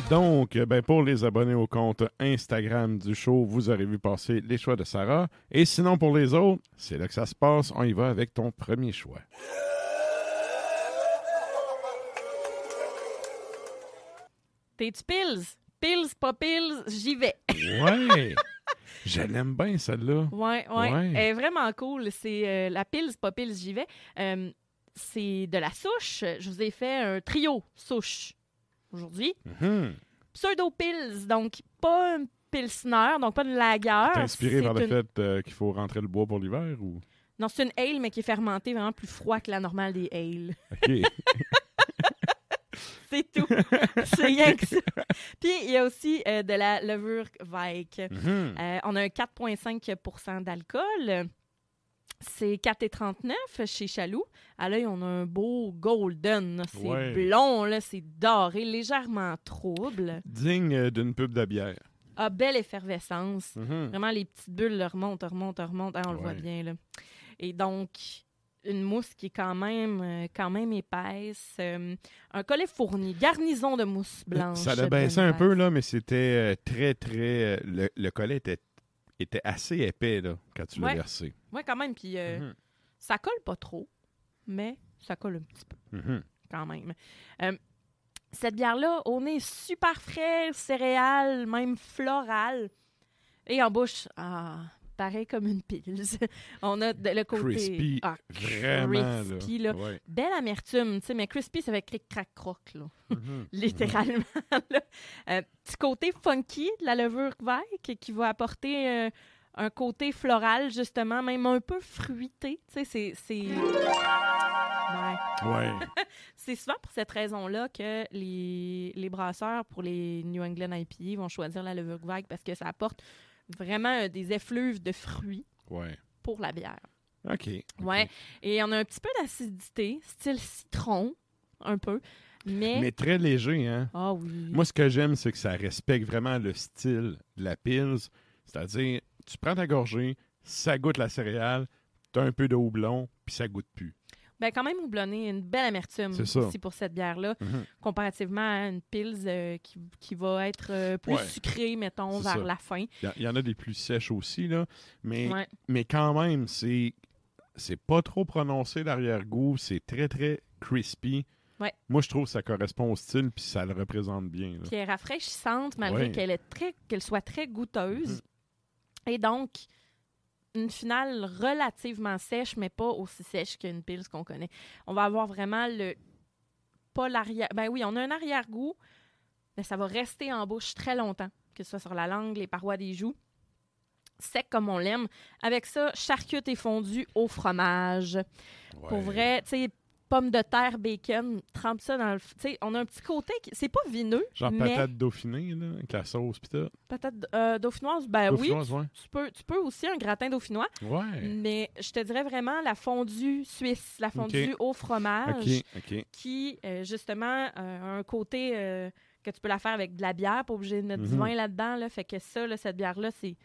Et donc, ben pour les abonnés au compte Instagram du show, vous aurez vu passer les choix de Sarah. Et sinon, pour les autres, c'est là que ça se passe. On y va avec ton premier choix. T'es-tu pills? Pills, pas pills, j'y vais. Ouais! Je l'aime bien, celle-là. Ouais, ouais. Ouais. Elle est vraiment cool. C'est euh, la pills, pas pills, j'y vais. Euh, c'est de la souche. Je vous ai fait un trio souche aujourd'hui. Mhm. Pseudo-pills, donc pas un pilsner, donc pas de. T'es inspiré par le une- fait euh, qu'il faut rentrer le bois pour l'hiver ou? Non, c'est une ale, mais qui est fermentée vraiment plus froid que la normale des ales. OK. C'est tout. c'est rien que ça. Puis il y a aussi euh, de la levure Weik. Mhm. Euh, on a un 4,5% d'alcool. C'est 4,39 chez Chaloux. À l'œil, on a un beau golden. C'est Ouais. blond, là, c'est doré, légèrement trouble. Digne euh, d'une pub de bière. Ah, belle effervescence. Mhm. Vraiment, les petites bulles là, remontent, remontent, remontent. Ah, on le voit bien, là. Et donc, une mousse qui est quand même, euh, quand même épaisse. Euh, un collet fourni, garnison de mousse blanche. Ça l'a baissé un peu, là, mais c'était euh, très, très. le, le collet était, était assez épais, là, quand tu l'as Ouais. versé. Ouais, quand même. Puis euh, Mhm. ça colle pas trop, mais ça colle un petit peu. Mhm. quand même. Euh, cette bière-là, on est super frais, céréales, même floral. Et en bouche, ah, pareil comme une pils. on a le côté... Crispy, ah, Vraiment, crispy, là. là. Ouais. Belle amertume, tu sais, mais crispy, ça fait cric crac croc là. Mhm. littéralement. là. Euh, petit côté funky de la levure Weik qui va apporter euh, un côté floral, justement, même un peu fruité. Tu sais, c'est... c'est... Ouais. Ouais. C'est souvent pour cette raison-là que les, les brasseurs pour les New England IPA vont choisir la levure Weik parce que ça apporte vraiment euh, des effluves de fruits Ouais. pour la bière. OK. Ouais. Et on a un petit peu d'acidité, style citron, un peu. Mais. Mais très léger, hein? Ah oui. Moi, ce que j'aime, c'est que ça respecte vraiment le style de la Pils. C'est-à-dire, tu prends ta gorgée, ça goûte la céréale, t'as un peu de houblon, puis ça goûte plus. Ben, quand même houblonné, une belle amertume aussi pour cette bière-là, Mhm. comparativement à une Pils euh, qui, qui va être euh, plus Ouais. sucrée, mettons, vers ça. la fin. Il y en a des plus sèches aussi, là. Mais, Ouais. mais quand même, c'est c'est pas trop prononcé l'arrière-goût. C'est très, très crispy. Ouais. Moi, je trouve que ça correspond au style, puis ça le représente bien. là. Elle est rafraîchissante, malgré qu'elle qu'elle soit très goûteuse. Mhm. Et donc, une finale relativement sèche, mais pas aussi sèche qu'une Pils qu'on connaît. On va avoir vraiment le. Pas l'arrière. Ben oui, on a un arrière-goût, mais ça va rester en bouche très longtemps, que ce soit sur la langue, les parois des joues. Sec comme on l'aime. Avec ça, charcute et fondu au fromage. Pour vrai, tu sais, pommes de terre, bacon, trempe ça dans le. Tu sais, on a un petit côté qui. C'est pas vineux. Genre mais patate dauphinée, là, avec la sauce, pis tout. Patate euh, dauphinoise, ben Dauphinoise, oui. ouais. Tu peux, tu peux aussi un gratin dauphinois, Ouais. mais je te dirais vraiment la fondue suisse, la fondue au fromage, OK, OK. qui, euh, justement, euh, a un côté euh, que tu peux la faire avec de la bière, pas obligé de mettre du Mhm. vin là-dedans. Là, fait que ça, là, cette bière-là, c'est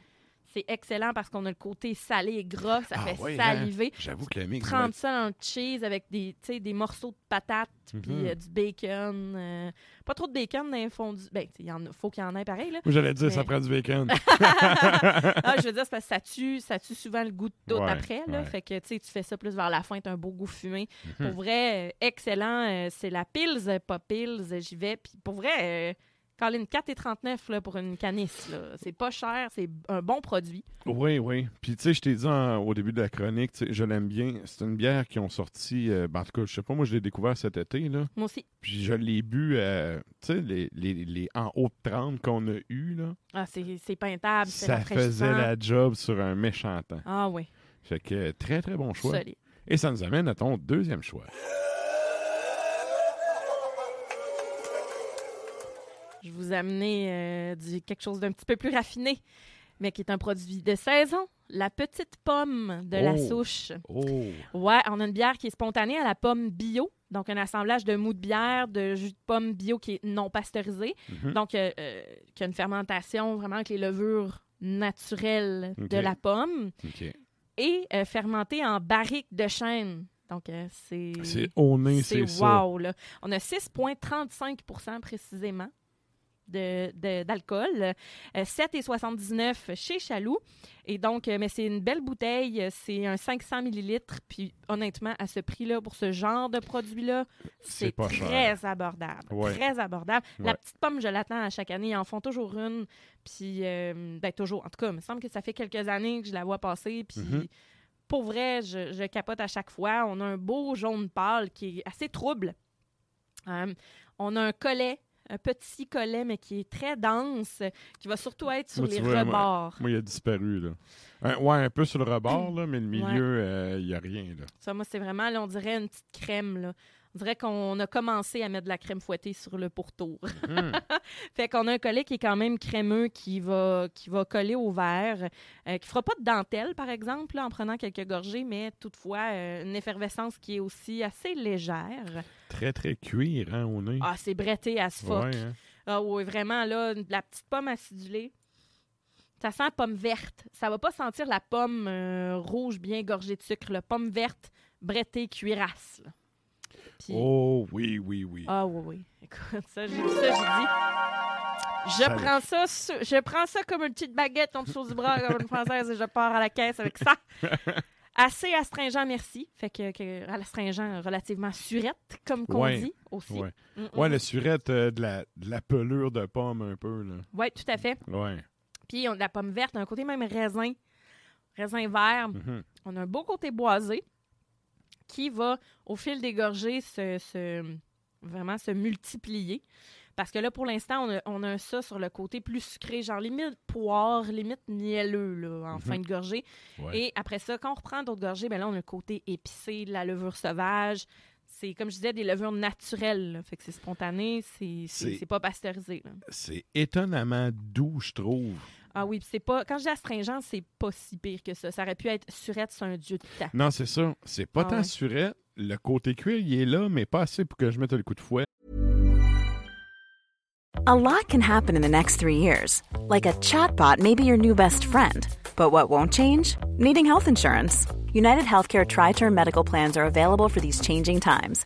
C'est excellent parce qu'on a le côté salé et gras, ça Ah fait ouais, hein? saliver. J'avoue que le mix. Trempe ça dans le cheese avec des, des morceaux de patates Mhm. puis euh, du bacon. euh, pas trop de bacon dans les fondus. Ben, il faut qu'il y en ait pareil, là. J'allais dire, ça prend du bacon. ah, je veux dire, c'est parce que ça tue, ça tue souvent le goût de tout Ouais, après. Là. ouais. Fait que tu fais ça plus vers la fin, tu un beau goût fumé. Mhm. Pour vrai, euh, excellent. c'est la Pils, pas Pils, j'y vais. Puis pour vrai, Colin, 4,39 là, pour une canisse. C'est pas cher, c'est un bon produit. Oui, oui. Puis, tu sais, je t'ai dit en- au début de la chronique, je l'aime bien. C'est une bière qui ont sorti, euh, ben, en tout cas, je sais pas, moi, je l'ai découvert cet été, là. Moi aussi. Puis, je l'ai bu, euh, tu sais, les, les, les en haut de 30 qu'on a eu, là. Ah, c'est c'est peintable, c'est Ça faisait la job sur un méchant temps. Ah oui, Fait que, très, très bon choix. solide. Et ça nous amène à ton deuxième choix. Je vous ai amené euh, du, quelque chose d'un petit peu plus raffiné, mais qui est un produit de saison. La petite pomme de la Oh. souche. Oh! Ouais, on a une bière qui est spontanée à la pomme bio. Donc, un assemblage de mou de bière, de jus de pomme bio qui est non pasteurisé. Mhm. Donc, euh, euh, qui a une fermentation vraiment avec les levures naturelles de la pomme OK. et fermentée en barrique de chêne. Donc, euh, c'est. C'est au nez, c'est ça. wow, là. On a 6,35% précisément de- de- d'alcool. Euh, 7,79 chez Chaloux. Et donc, euh, mais c'est une belle bouteille. C'est un 500 millilitres. Puis, honnêtement, à ce prix-là, pour ce genre de produit-là, C'est très cher. abordable. Ouais. Très abordable. La petite pomme, je l'attends à chaque année. Ils en font toujours une. Puis, euh, ben, toujours. En tout cas, il me semble que ça fait quelques années que je la vois passer. Puis, Mhm. pour vrai, je, je capote à chaque fois. On a un beau jaune pâle qui est assez trouble. Euh, on a un collet, un petit collet, mais qui est très dense, qui va surtout être sur Moi, les vois, rebords. Moi, il a disparu, là. Un- ouais, un peu sur le rebord, là, mais le milieu, euh, il n'y a rien, là. Ça, moi, c'est vraiment, là, on dirait une petite crème. Là. On dirait qu'on a commencé à mettre de la crème fouettée sur le pourtour. Mhm. fait qu'on a un collet qui est quand même crémeux, qui va, qui va coller au verre, euh, qui fera pas de dentelle, par exemple, là, en prenant quelques gorgées, mais toutefois, euh, une effervescence qui est aussi assez légère. Très, très cuir, hein, au nez. Ah, c'est bretté à ce fuck. ouais, hein. Ah oui, vraiment, là, de la petite pomme acidulée. Ça sent la pomme verte. Ça va pas sentir la pomme euh, rouge bien gorgée de sucre. La pomme verte, brettée, cuirasse. là. Puis- Oh, oui, oui, oui. Ah oui, oui. Écoute, ça, j'ai ça, j'ai dit... Je prends ça, je prends ça comme une petite baguette en dessous du bras comme une française et je pars à la caisse avec ça. Assez astringent, merci. Fait que, que à l'astringent relativement surette, comme qu'on Ouais. dit aussi. Ouais, Mm, mm. ouais la surette euh, de, la, de la pelure de pomme, un peu. Ouais, tout à fait. Ouais. Puis on a de la pomme verte, un côté même raisin, raisin vert. Mhm. On a un beau côté boisé qui va, au fil des gorgées, se, se- vraiment se multiplier. Parce que là, pour l'instant, on a, on a ça sur le côté plus sucré, genre limite poire, limite mielleux là, en Mhm. fin de gorgée. Ouais. Et après ça, quand on reprend d'autres gorgées, ben là, on a le côté épicé, de la levure sauvage. C'est, comme je disais, des levures naturelles. là. Fait que c'est spontané, c'est, pas pasteurisé. C'est étonnamment doux, je trouve. Ah oui, c'est pas. Quand je dis astringent, c'est pas si pire que ça. Ça aurait pu être surette, c'est un dieu de temps. Non, c'est ça. C'est pas Ah tant ouais. surette. Le côté cuir, il est là, mais pas assez pour que je mette le coup de fouet. A lot can happen in the next three years. Like a chatbot may be your new best friend. But what won't change? Needing health insurance. United Healthcare Tri Term Medical Plans are available for these changing times.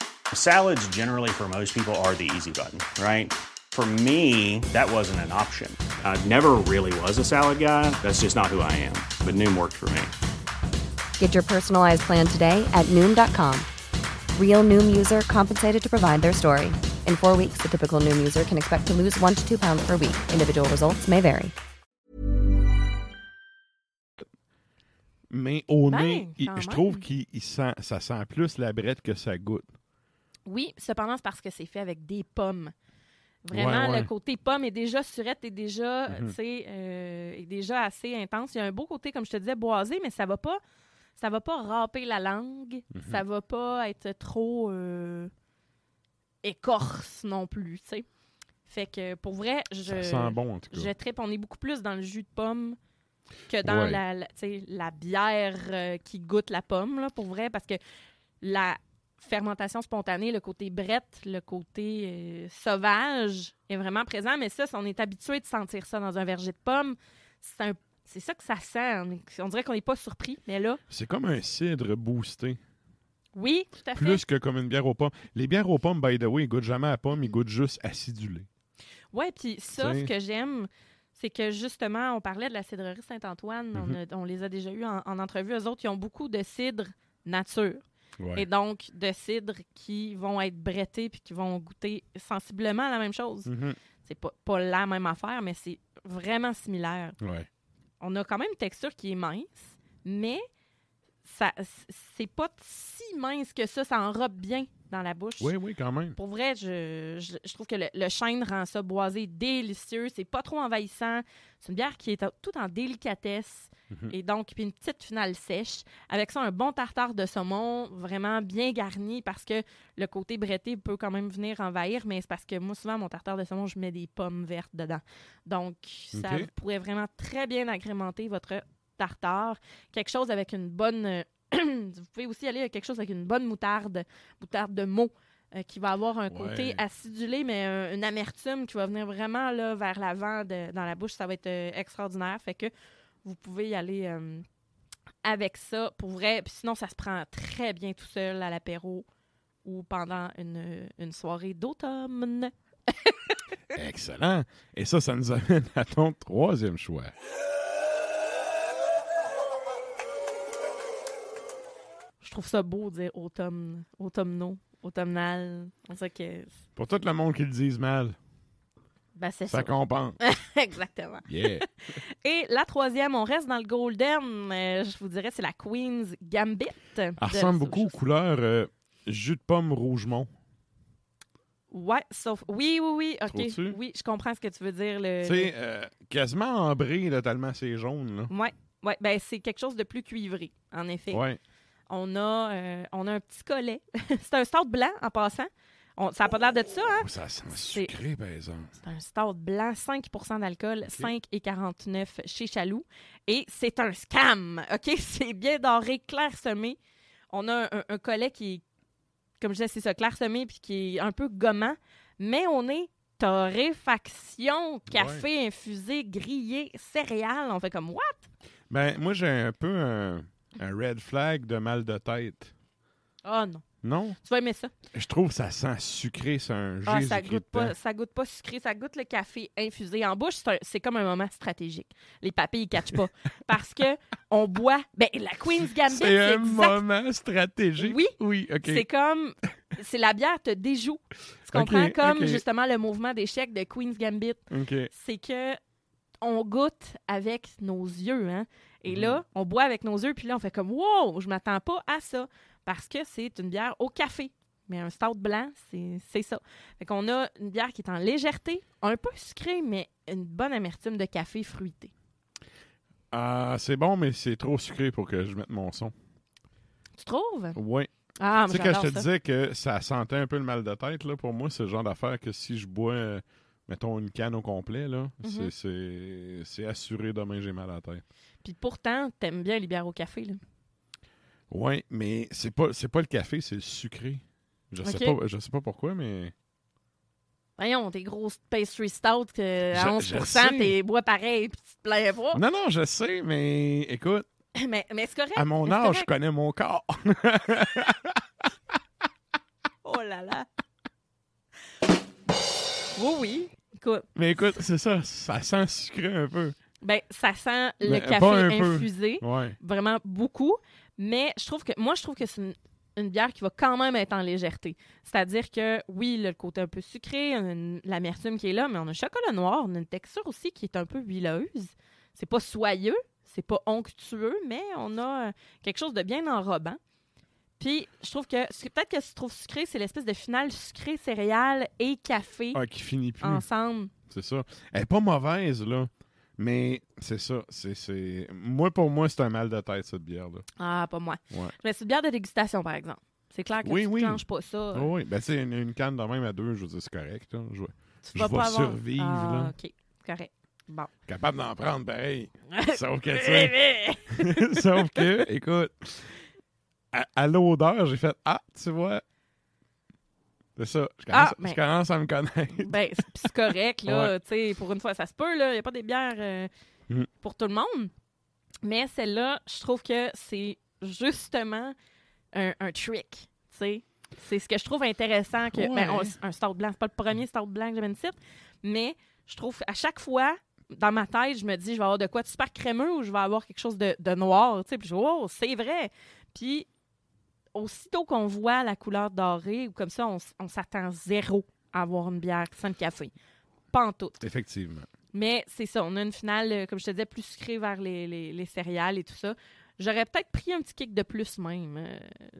Salads, generally, for most people, are the easy button, right? For me, that wasn't an option. I never really was a salad guy. That's just not who I am. But Noom worked for me. Get your personalized plan today at Noom.com. Real Noom user compensated to provide their story. In four weeks, the typical Noom user can expect to lose one to two pounds per week. Individual results may vary. Mais au nez, je trouve même. qu'il sent, ça sent plus la brette que ça goûte. Oui, cependant, c'est parce que c'est fait avec des pommes. Vraiment, Ouais, ouais. le côté pomme est déjà surette, est déjà, Mhm. euh, est déjà assez intense. Il y a un beau côté, comme je te disais, boisé, mais ça va pas, ça va pas râper la langue, Mhm. ça va pas être trop euh, écorce non plus, tu sais. Fait que pour vrai, je Ça sent bon, en tout cas. je trippe. On est beaucoup plus dans le jus de pomme que dans Ouais. la, la bière euh, qui goûte la pomme, là, pour vrai, parce que la fermentation spontanée, le côté brette, le côté euh, sauvage est vraiment présent. Mais ça, si on est habitué de sentir ça dans un verger de pomme, c'est un- c'est ça que ça sent. On, dirait qu'on n'est pas surpris. Mais là, C'est comme un cidre boosté. oui, tout à fait. Plus que comme une bière aux pommes. Les bières aux pommes, by the way, ils goûtent jamais à pomme, ils goûtent juste acidulé. Ouais, puis ça, ce que j'aime, c'est que justement, on parlait de la cidrerie Saint-Antoine. on Mhm. on, les a déjà eus en, en entrevue. Eux autres, ils ont beaucoup de cidre nature. Ouais. Et donc, de cidres qui vont être brettés puis qui vont goûter sensiblement la même chose. Mhm. C'est pas, pas la même affaire, mais c'est vraiment similaire. Ouais. On a quand même une texture qui est mince, mais ça c'est pas si mince que ça. Ça enrobe bien dans la bouche. Oui, oui, quand même. Pour vrai, je, je, je trouve que le, le chêne rend ça boisé délicieux. C'est pas trop envahissant. C'est une bière qui est tout en délicatesse. Mhm. Et donc, puis une petite finale sèche. Avec ça, un bon tartare de saumon, vraiment bien garni parce que le côté bretté peut quand même venir envahir, mais c'est parce que moi, souvent, mon tartare de saumon, je mets des pommes vertes dedans. Donc, ça pourrait vraiment très bien agrémenter votre tartare. Quelque chose avec une bonne. Vous pouvez aussi aller avec quelque chose avec une bonne moutarde, moutarde de mots, euh, qui va avoir un côté Ouais. acidulé, mais euh, une amertume qui va venir vraiment là, vers l'avant dans la bouche. Ça va être euh, extraordinaire. Fait que vous pouvez y aller euh, avec ça pour vrai. Puis sinon, ça se prend très bien tout seul à l'apéro ou pendant une, une soirée d'automne. Excellent. Et ça, ça nous amène à ton troisième choix. Je trouve ça beau de dire automne, automnaux, automnal. On sait que. Pour tout le monde qui le dise mal, Ben, c'est ça ça. compense. Exactement. Yeah. Et la troisième, on reste dans le golden. euh, je vous dirais, c'est la Queen's Gambit. Elle ressemble beaucoup aux couleurs euh, jus de pomme rougemont. Ouais, sauf. Oui, oui, oui. OK. Oui, je comprends ce que tu veux dire. Le, Tu sais, euh, quasiment ambré, là, tellement c'est jaune. Là. Ouais, ouais. Ben, c'est quelque chose de plus cuivré, en effet. Ouais. On, a, euh, on a un petit collet. c'est un stout blanc, en passant. On- ça n'a pas l'air de ça, hein? Oh, ça sent C'est- sucré, par exemple. C'est un stout blanc, 5% d'alcool, 5,49 chez Chaloux. Et c'est un scam, OK? C'est bien doré, clairsemé. On a un, un collet qui est, comme je disais, c'est ça, clairsemé, puis qui est un peu gommant. Mais on est torréfaction, café infusé, grillé, céréales. On fait comme, what? Ben, moi, j'ai un peu un, un red flag de mal de tête. Oh non. Non? Tu vas aimer ça. Je trouve que ça sent sucré, c'est un Ah, Jésus ça goûte pas, ça goûte pas sucré, ça goûte le café infusé en bouche. C'est comme un moment stratégique. Les papilles ils catchent pas parce que on boit. Ben la Queen's Gambit, C'est un exact. moment stratégique. Oui. Oui, OK. C'est comme, c'est la bière te déjoue. Tu comprends? Ok, comme justement le mouvement d'échec de Queen's Gambit. C'est que on goûte avec nos yeux, hein. Et Mhm. là, on boit avec nos yeux, puis là, on fait comme wow, je m'attends pas à ça parce que c'est une bière au café. Mais un stout blanc, c'est ça. Fait qu'on a une bière qui est en légèreté, un peu sucrée, mais une bonne amertume de café fruité. Ah, c'est bon, mais c'est trop sucré pour que je mette mon son. Tu trouves? Oui. Ah, tu sais, quand je te ça. disais que ça sentait un peu le mal de tête, là, pour moi, c'est le genre d'affaire que si je bois, euh, mettons, une canne au complet, là, Mhm. c'est- assuré demain j'ai mal à la tête. Puis pourtant, t'aimes bien les bières au café, là. Oui, mais c'est pas, pas le café, c'est le sucré. Je sais pas, je sais pas pourquoi, mais. Voyons, tes grosses pastry stout que à Je- 11 je sais. t'es bois pareil, puis tu te plains pas. Non, non, je sais, mais écoute, Mais, mais c'est correct. à mon âge, je connais mon corps. Oh là là. oui, oui. Écoute, mais écoute, c'est ça, ça sent sucré un peu. ben, ça sent le Mais café infusé. Ouais. Vraiment beaucoup. Mais je trouve que moi, je trouve que c'est une, une bière qui va quand même être en légèreté. C'est-à-dire que, oui, le côté un peu sucré, l'amertume qui est là, mais on a un chocolat noir, on a une texture aussi qui est un peu huileuse. C'est pas soyeux, c'est pas onctueux, mais on a euh, quelque chose de bien enrobant. Puis, je trouve que ce que- peut-être que ce trouve sucré, c'est l'espèce de finale sucré, céréales et café Ah, qui finit plus. ensemble. C'est ça. Elle est pas mauvaise, là. Mais c'est ça. c'est c'est Moi, pour moi, c'est un mal de tête, cette bière-là. Ah, pas moi. Ouais. Mais c'est une bière de dégustation, par exemple. C'est clair que Oui, tu oui. ne clenches pas ça. Oh oui, ben sais, une, une canne de même à deux, je veux dire, c'est correct. Là. Je, tu je vas pas avoir... survivre, Ah, là. OK. Correct. Bon. capable d'en prendre pareil. Sauf que, eh, sauf que, écoute, à, à l'odeur, j'ai fait Ah, tu vois. C'est ça. Je commence, Ah, je commence à me connaître. Ben, c'est correct, là. Ouais. Tu sais, pour une fois, ça se peut, là. Il n'y a pas des bières euh, Mm. pour tout le monde. Mais celle-là, je trouve que c'est justement un, un trick, tu sais. C'est ce que je trouve intéressant. que Ouais. ben, on- Un stout blanc, c'est pas le premier stout blanc que j'avais ici, mais je trouve à chaque fois, dans ma tête, je me dis, je vais avoir de quoi de super crémeux ou je vais avoir quelque chose de, de noir, tu sais. Puis je dis, oh, c'est vrai. Puis aussitôt qu'on voit la couleur dorée ou comme ça, on, s'attend zéro à avoir une bière sans le café. Pas en tout. Effectivement. Mais c'est ça, on a une finale, euh, comme je te disais, plus sucrée vers les, les- les céréales et tout ça. J'aurais peut-être pris un petit kick de plus même. euh,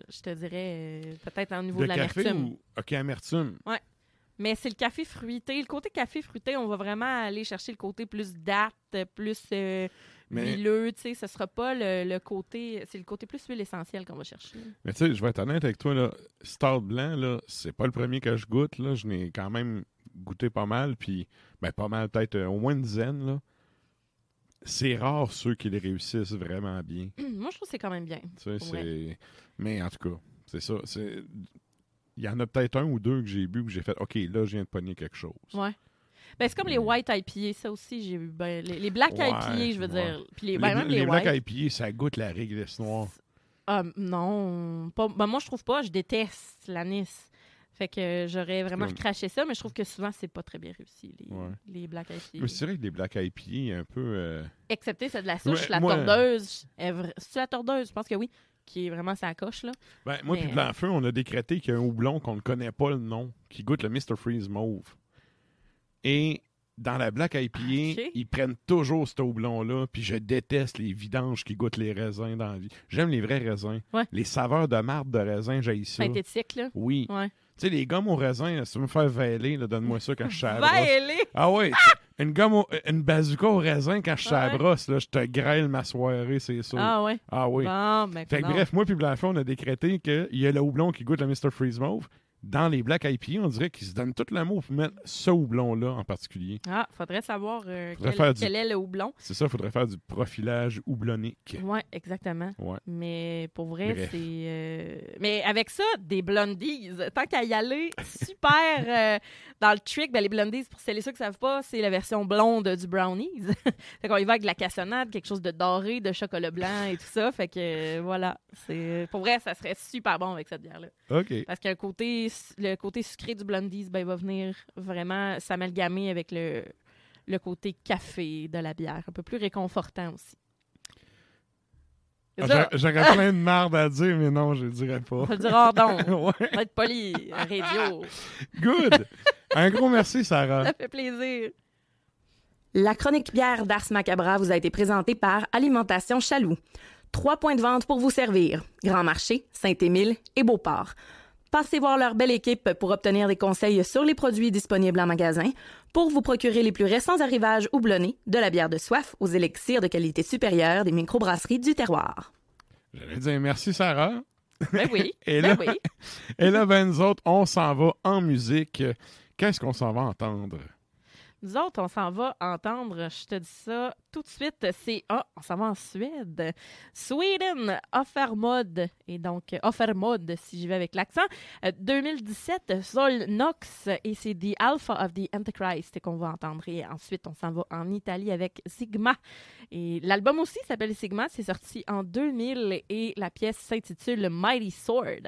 je te dirais, euh, peut-être au niveau De de l'amertume. ou. Ok, amertume. Mais c'est le café fruité. Le côté café fruité, on va vraiment aller chercher le côté plus date, plus euh, Mais, huileux. Tu sais, ce sera pas le, le côté. C'est le côté plus huile essentielle qu'on va chercher. mais tu sais, je vais être honnête avec toi, là. Stout blanc, là, c'est pas le premier que je goûte, là. Je n'ai quand même goûté pas mal, puis, ben, pas mal, peut-être euh, au moins une dizaine, là. C'est rare ceux qui les réussissent vraiment bien. Moi, je trouve que c'est quand même bien. Tu sais, c'est... Mais en tout cas, c'est ça. C'est... Il y en a peut-être un ou deux que j'ai bu que j'ai fait OK, là, je viens de pogner quelque chose. Ouais. Ben, c'est comme les white IPA, ça aussi, j'ai eu. Ben, les, les black Ouais, IPA, je veux ouais. dire. Puis les, Les, ben, même les, les white. Black IPA, ça goûte la réglisse noire. Ah, non. Pas, ben, moi, je trouve pas. Je déteste l'anis. Fait que j'aurais vraiment Comme- recraché ça, mais je trouve que souvent, c'est pas très bien réussi, les, Ouais. les black IPA. C'est vrai que les Black IPA, un peu. euh, Excepté celle de la souche, Ouais, la moi- tordeuse. vra- C'est la tordeuse, je pense que oui. Qui est vraiment sa coche, là. Ben, moi, Mais- puis Blanc-Feu, on a décrété qu'il y a un houblon qu'on ne connaît pas le nom, qui goûte le Mr. Freeze Mauve. Et dans la Black IPA, Ok. ils prennent toujours ce houblon-là, puis je déteste les vidanges qui goûtent les raisins dans la vie. J'aime les vrais raisins. Ouais. Les saveurs de marde de raisin, j'ai ça. Synthétique, là. Oui. Ouais. Tu sais, les gommes au raisin, là, si tu veux me faire vêler, là, donne-moi ça quand je suis à la brosse. Vaillé! Ah sais, une gomme, au- une bazooka au raisin quand je suis à la Ouais. brosse, là, je te grêle ma soirée, c'est sûr. Ah ouais. Ah oui. Bon, ben, Fait que bref, moi puis Blanc-Feu, on a décrété qu'il y a le houblon qui goûte le Mr. Freeze Mauve. Dans les Black IPA, on dirait qu'ils se donnent tout l'amour pour mettre ce houblon-là en particulier. Ah, faudrait savoir euh, Faudrait quel, faire du- quel est le houblon. C'est ça, il faudrait faire du profilage houblonique. Ouais, exactement. Ouais. Mais pour vrai, c'est. euh, Mais avec ça, des blondies, tant qu'à y aller, super euh, dans le trick. Ben, les blondies, pour celles et ceux qui ne savent pas, c'est la version blonde du brownies. fait qu'on y va avec de la cassonade, quelque chose de doré, de chocolat blanc et tout ça. Fait que voilà. Pour vrai, ça serait super bon avec cette bière-là. OK. Parce que le côté, le côté sucré du blondies, ben, il va venir vraiment s'amalgamer avec le, le côté café de la bière. Un peu plus réconfortant aussi. Ah, J'a- J'aurais plein de marde à dire, mais non, je le dirais pas. Va le dire hors d'onde. ouais. On va être poli à radio. Good! Un gros merci, Sarah. Ça fait plaisir. La chronique bière d'Ars Macabra vous a été présentée par Alimentation Chaloux. Trois points de vente pour vous servir. Grand Marché, Saint-Émile et Beauport. Passez voir leur belle équipe pour obtenir des conseils sur les produits disponibles en magasin, pour vous procurer les plus récents arrivages houblonnés, de la bière de soif aux élixirs de qualité supérieure des microbrasseries du terroir. J'allais dire merci, Sarah. Ben oui. Et ben là- oui. Et là, ben, nous autres, on s'en va en musique. Qu'est-ce qu'on s'en va entendre? Nous autres, on s'en va entendre, je te dis ça tout de suite, c'est... Ah, on s'en va en Suède. Sweden, Offermod. Et donc, Offermod, si j'y vais avec l'accent. Euh, 2017, Sol Nox. Et c'est The Alpha of the Antichrist qu'on va entendre. Et ensuite, on s'en va en Italie avec Sigma. Et l'album aussi s'appelle Sigma. C'est sorti en 2000 et la pièce s'intitule Mighty Sword.